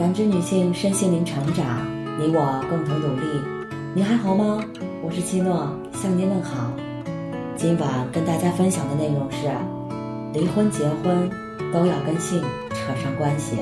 感知女性身心灵成长，你我共同努力。你还好吗？我是七诺，向您问好。今晚跟大家分享的内容是：离婚、结婚都要跟性扯上关系。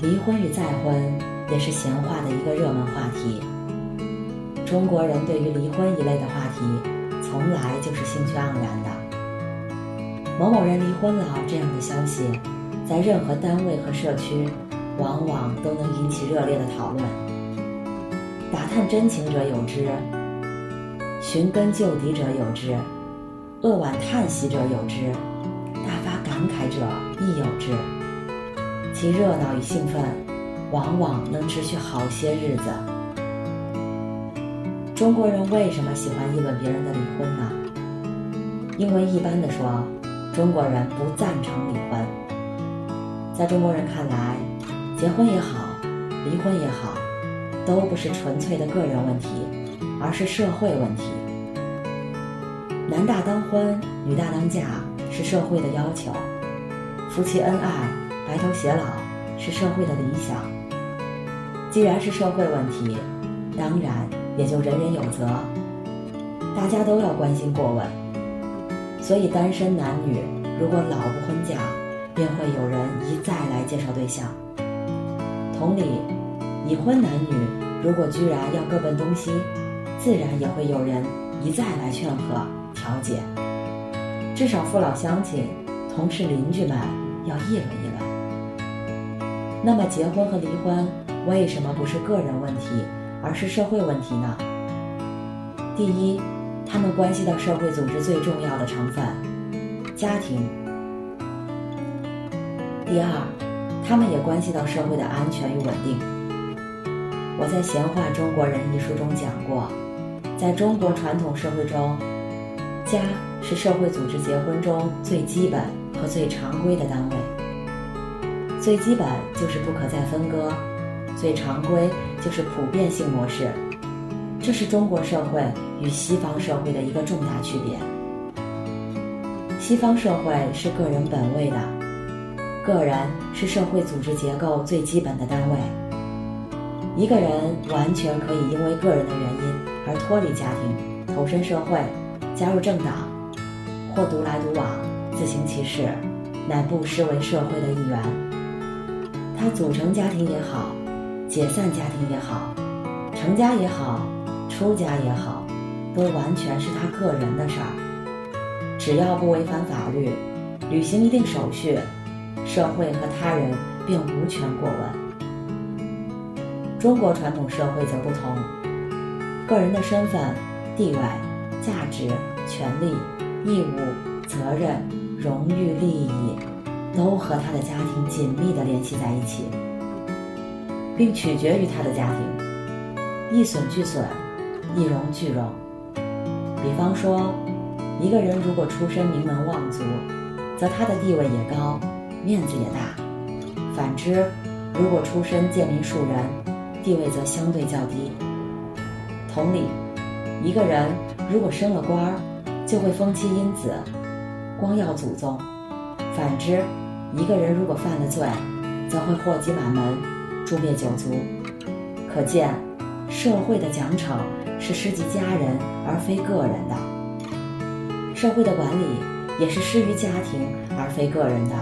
离婚与再婚也是闲话的一个热门话题。中国人对于离婚一类的话题，从来就是兴趣盎然的。某某人离婚了这样的消息，在任何单位和社区，往往都能引起热烈的讨论。打探真情者有之，寻根究底者有之，扼腕叹息者有之，大发感慨者亦有之。其热闹与兴奋，往往能持续好些日子。中国人为什么喜欢议论别人的离婚呢？因为一般的说。中国人不赞成离婚。在中国人看来，结婚也好，离婚也好，都不是纯粹的个人问题，而是社会问题。男大当婚，女大当嫁是社会的要求；夫妻恩爱，白头偕老是社会的理想。既然是社会问题，当然也就人人有责，大家都要关心过问。所以，单身男女如果老不婚嫁，便会有人一再来介绍对象。同理，已婚男女如果居然要各奔东西，自然也会有人一再来劝和调解。至少父老乡亲、同事邻居们要议论议论。那么，结婚和离婚为什么不是个人问题，而是社会问题呢？第一。他们关系到社会组织最重要的成分——家庭。第二，他们也关系到社会的安全与稳定。我在《闲话中国人》一书中讲过，在中国传统社会中，家是社会组织结婚中最基本和最常规的单位。最基本就是不可再分割，最常规就是普遍性模式。这是中国社会与西方社会的一个重大区别。西方社会是个人本位的，个人是社会组织结构最基本的单位。一个人完全可以因为个人的原因而脱离家庭，投身社会，加入政党，或独来独往，自行其事，乃不失为社会的一员。他组成家庭也好，解散家庭也好，成家也好。出家也好，都完全是他个人的事儿。只要不违反法律，履行一定手续，社会和他人并无权过问。中国传统社会则不同，个人的身份、地位、价值、权利、义务、责任、荣誉、利益，都和他的家庭紧密地联系在一起，并取决于他的家庭，一损俱损。一荣俱荣。比方说，一个人如果出身名门望族，则他的地位也高，面子也大；反之，如果出身贱民庶人，地位则相对较低。同理，一个人如果升了官儿，就会封妻荫子，光耀祖宗；反之，一个人如果犯了罪，则会祸及满门，诛灭九族。可见，社会的奖惩。是施及家人而非个人的，社会的管理也是施于家庭而非个人的，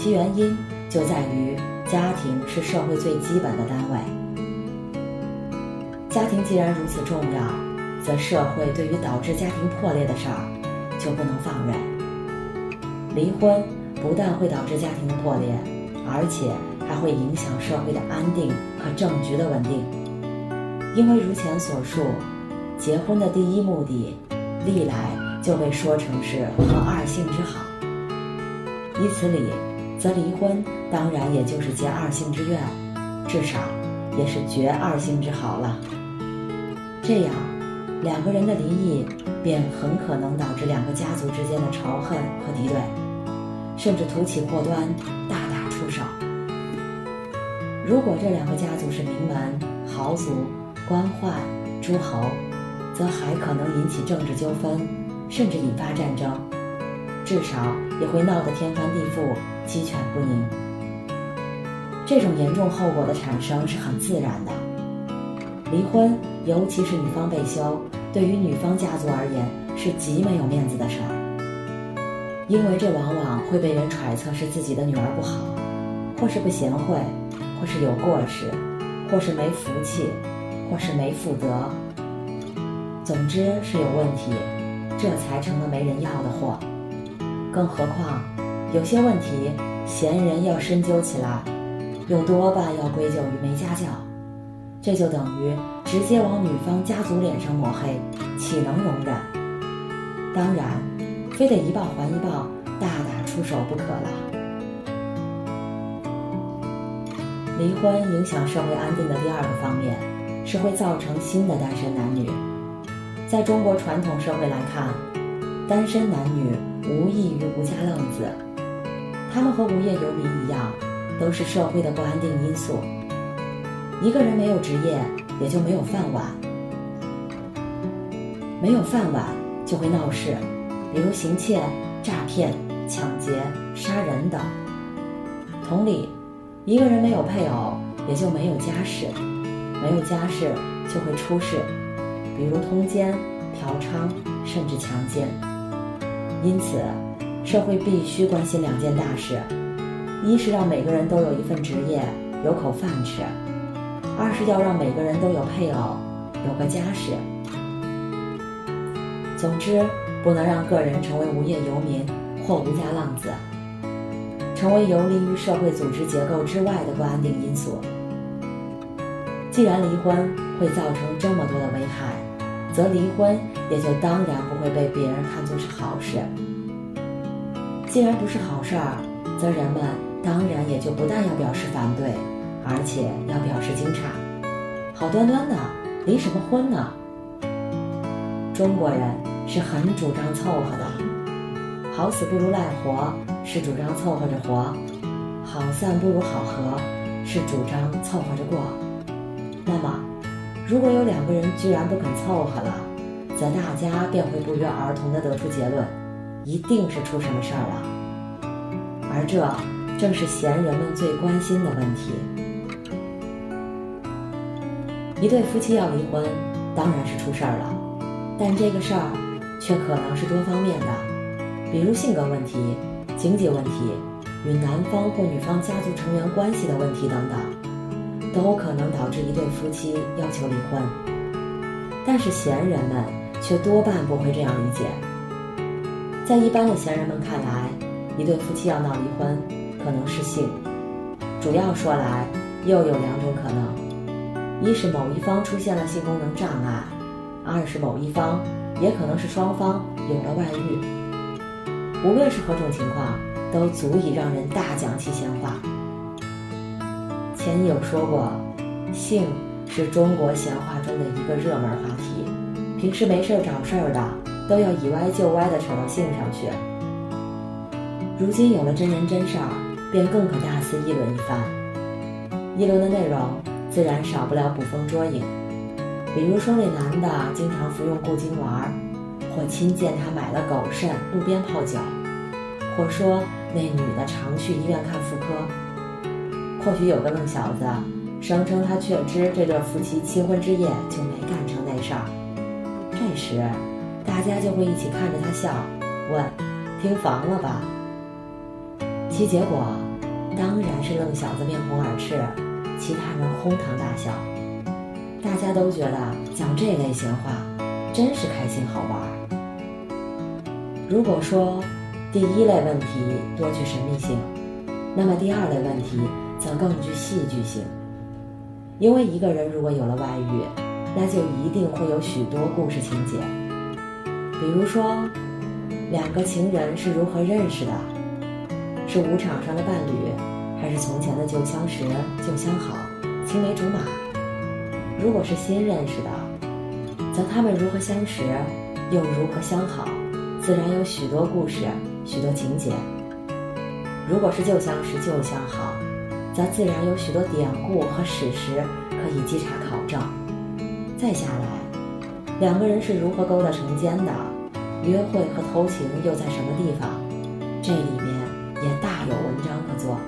其原因就在于家庭是社会最基本的单位。家庭既然如此重要，则社会对于导致家庭破裂的事儿就不能放任。离婚不但会导致家庭的破裂，而且还会影响社会的安定和政局的稳定。因为如前所述，结婚的第一目的，历来就被说成是和二性之好。以此理，则离婚当然也就是结二性之怨，至少也是绝二性之好了。这样，两个人的离异便很可能导致两个家族之间的仇恨和敌对，甚至突起祸端，大打出手。如果这两个家族是名门豪族，官宦诸侯，则还可能引起政治纠纷，甚至引发战争，至少也会闹得天翻地覆、鸡犬不宁。这种严重后果的产生是很自然的。离婚，尤其是女方被休，对于女方家族而言是极没有面子的事儿，因为这往往会被人揣测是自己的女儿不好，或是不贤惠，或是有过失，或是没福气，或是没妇德，总之是有问题，这才成了没人要的货。更何况，有些问题闲人要深究起来，又多半要归咎于没家教。这就等于直接往女方家族脸上抹黑，岂能容忍？当然，非得一报还一报，大打出手不可了。离婚影响社会安定的第二个方面，是会造成新的单身男女。在中国传统社会来看，单身男女无异于无家浪子，他们和无业游民一样，都是社会的不安定因素。一个人没有职业，也就没有饭碗。没有饭碗就会闹事，比如行窃、诈骗、抢劫、杀人等。同理，一个人没有配偶，也就没有家室，没有家室就会出事，比如通奸、嫖娼，甚至强奸。因此，社会必须关心两件大事：一是让每个人都有一份职业，有口饭吃。二是要让每个人都有配偶，有个家室。总之，不能让个人成为无业游民或无家浪子，成为游离于社会组织结构之外的不安定因素。既然离婚会造成这么多的危害，则离婚也就当然不会被别人看作是好事。既然不是好事儿，则人们当然也就不但要表示反对。而且要表示惊诧，好端端的离什么婚呢？中国人是很主张凑合的，好死不如赖活是主张凑合着活，好散不如好合是主张凑合着过。那么，如果有两个人居然不肯凑合了，则大家便会不约而同地得出结论，一定是出什么事儿了。而这正是闲人们最关心的问题。一对夫妻要离婚，当然是出事儿了，但这个事儿却可能是多方面的，比如性格问题、经济问题、与男方或女方家族成员关系的问题等等，都可能导致一对夫妻要求离婚。但是闲人们却多半不会这样理解，在一般的闲人们看来，一对夫妻要闹离婚，可能是性，主要说来又有两种可能。一是某一方出现了性功能障碍，二是某一方也可能是双方有了外遇。无论是何种情况，都足以让人大讲其闲话。前有说过，性是中国闲话中的一个热门话题，平时没事儿找事儿的都要以歪就歪的扯到性上去。如今有了真人真事儿，便更可大肆议论一番。议论的内容。自然少不了捕风捉影，比如说那男的经常服用固精丸，或亲见他买了狗肾路边泡脚，或说那女的常去医院看妇科。或许有个愣小子声称他确知这对夫妻新婚之夜就没干成那事儿，这时大家就会一起看着他笑，问：“听房了吧？”其结果当然是愣小子面红耳赤。其他人哄堂大笑，大家都觉得讲这类闲话真是开心好玩。如果说第一类问题多具神秘性，那么第二类问题则更具戏剧性。因为一个人如果有了外遇，那就一定会有许多故事情节。比如说，两个情人是如何认识的？是舞场上的伴侣？还是从前的旧相识、旧相好、青梅竹马。如果是新认识的，则他们如何相识，又如何相好，自然有许多故事、许多情节。如果是旧相识、旧相好，则自然有许多典故和史实可以稽查考证。再下来，两个人是如何勾搭成奸的，约会和偷情又在什么地方，这里面也大有文章可做。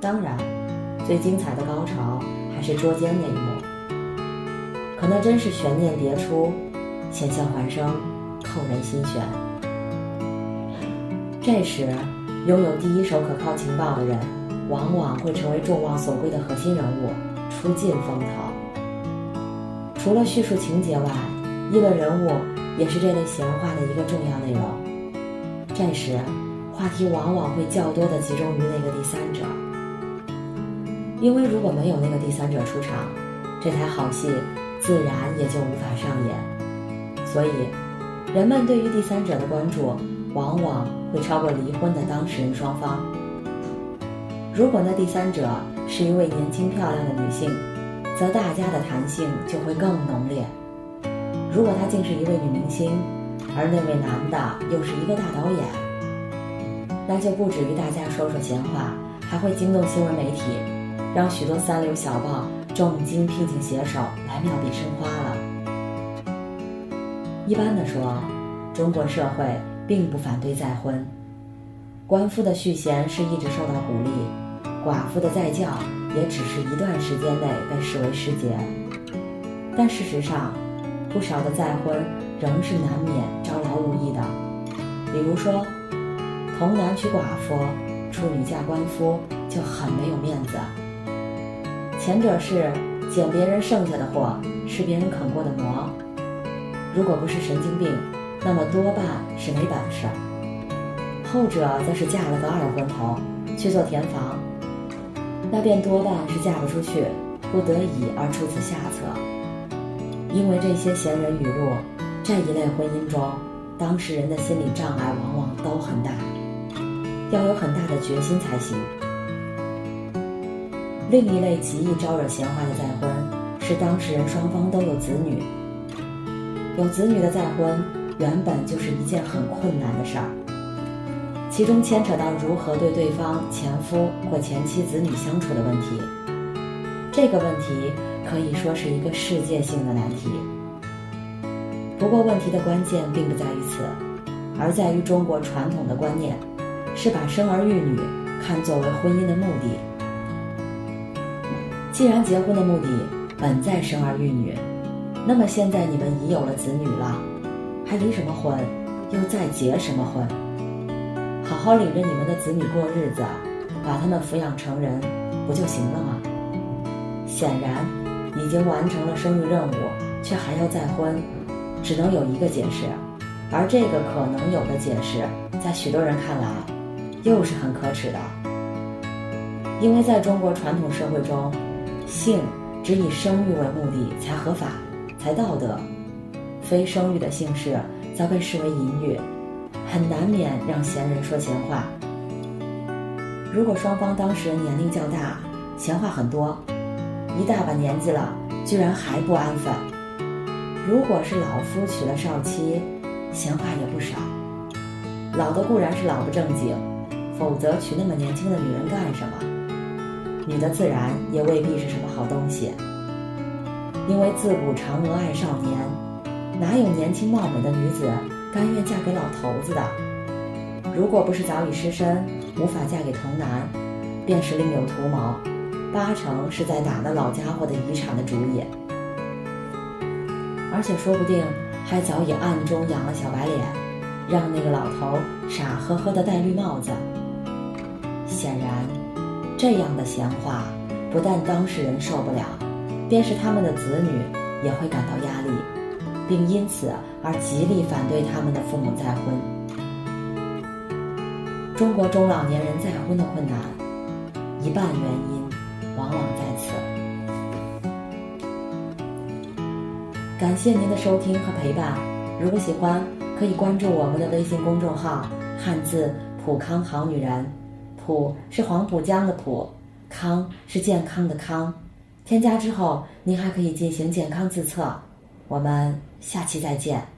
当然，最精彩的高潮还是捉奸那一幕，可那真是悬念迭出，险象环生，扣人心弦。这时，拥有第一手可靠情报的人，往往会成为众望所归的核心人物，出尽风头。除了叙述情节外，议论人物也是这类闲话的一个重要内容。这时，话题往往会较多的集中于那个第三者，因为如果没有那个第三者出场，这台好戏自然也就无法上演。所以，人们对于第三者的关注。往往会超过离婚的当事人双方。如果那第三者是一位年轻漂亮的女性，则大家的谈性就会更浓烈；如果她竟是一位女明星，而那位男的又是一个大导演，那就不止于大家说说闲话，还会惊动新闻媒体，让许多三流小报重金聘请写手来妙笔生花了。一般的说，中国社会。并不反对再婚，官夫的续弦是一直受到鼓励，寡妇的再教也只是一段时间内被视为失节。但事实上，不少的再婚仍是难免招摇无意的。比如说，童男娶寡妇，处女嫁官夫，就很没有面子。前者是捡别人剩下的货，吃别人啃过的馍，如果不是神经病。那么多半是没本事，后者则是嫁了个二婚头去做填房，那便多半是嫁不出去，不得已而出此下策。因为这些闲人语录，这一类婚姻中，当事人的心理障碍往往都很大，要有很大的决心才行。另一类极易招惹闲话的再婚，是当事人双方都有子女，有子女的再婚。原本就是一件很困难的事儿，其中牵扯到如何对对方前夫或前妻子女相处的问题。这个问题可以说是一个世界性的难题。不过，问题的关键并不在于此，而在于中国传统的观念是把生儿育女看作为婚姻的目的。既然结婚的目的本在生儿育女，那么现在你们已有了子女了。还离什么婚？又再结什么婚？好好领着你们的子女过日子，把他们抚养成人，不就行了吗？显然，已经完成了生育任务，却还要再婚，只能有一个解释。而这个可能有的解释，在许多人看来，又是很可耻的。因为在中国传统社会中，性只以生育为目的才合法，才道德。非生育的姓氏则被视为淫欲，很难免让闲人说闲话。如果双方当事人年龄较大，闲话很多，一大把年纪了，居然还不安分；如果是老夫娶了少妻，闲话也不少。老的固然是老不正经，否则娶那么年轻的女人干什么？女的自然也未必是什么好东西，因为自古嫦娥爱少年。哪有年轻貌美的女子甘愿嫁给老头子的？如果不是早已失身，无法嫁给童男，便是另有图谋，八成是在打那老家伙的遗产的主意，而且说不定还早已暗中养了小白脸，让那个老头傻呵呵的戴绿帽子。显然，这样的闲话不但当事人受不了，便是他们的子女也会感到压力。并因此而极力反对他们的父母再婚。中国中老年人再婚的困难，一半原因往往在此。感谢您的收听和陪伴，如果喜欢，可以关注我们的微信公众号“汉字普康好女人”，普是黄浦江的浦，康是健康的康。添加之后，您还可以进行健康自测。我们下期再见。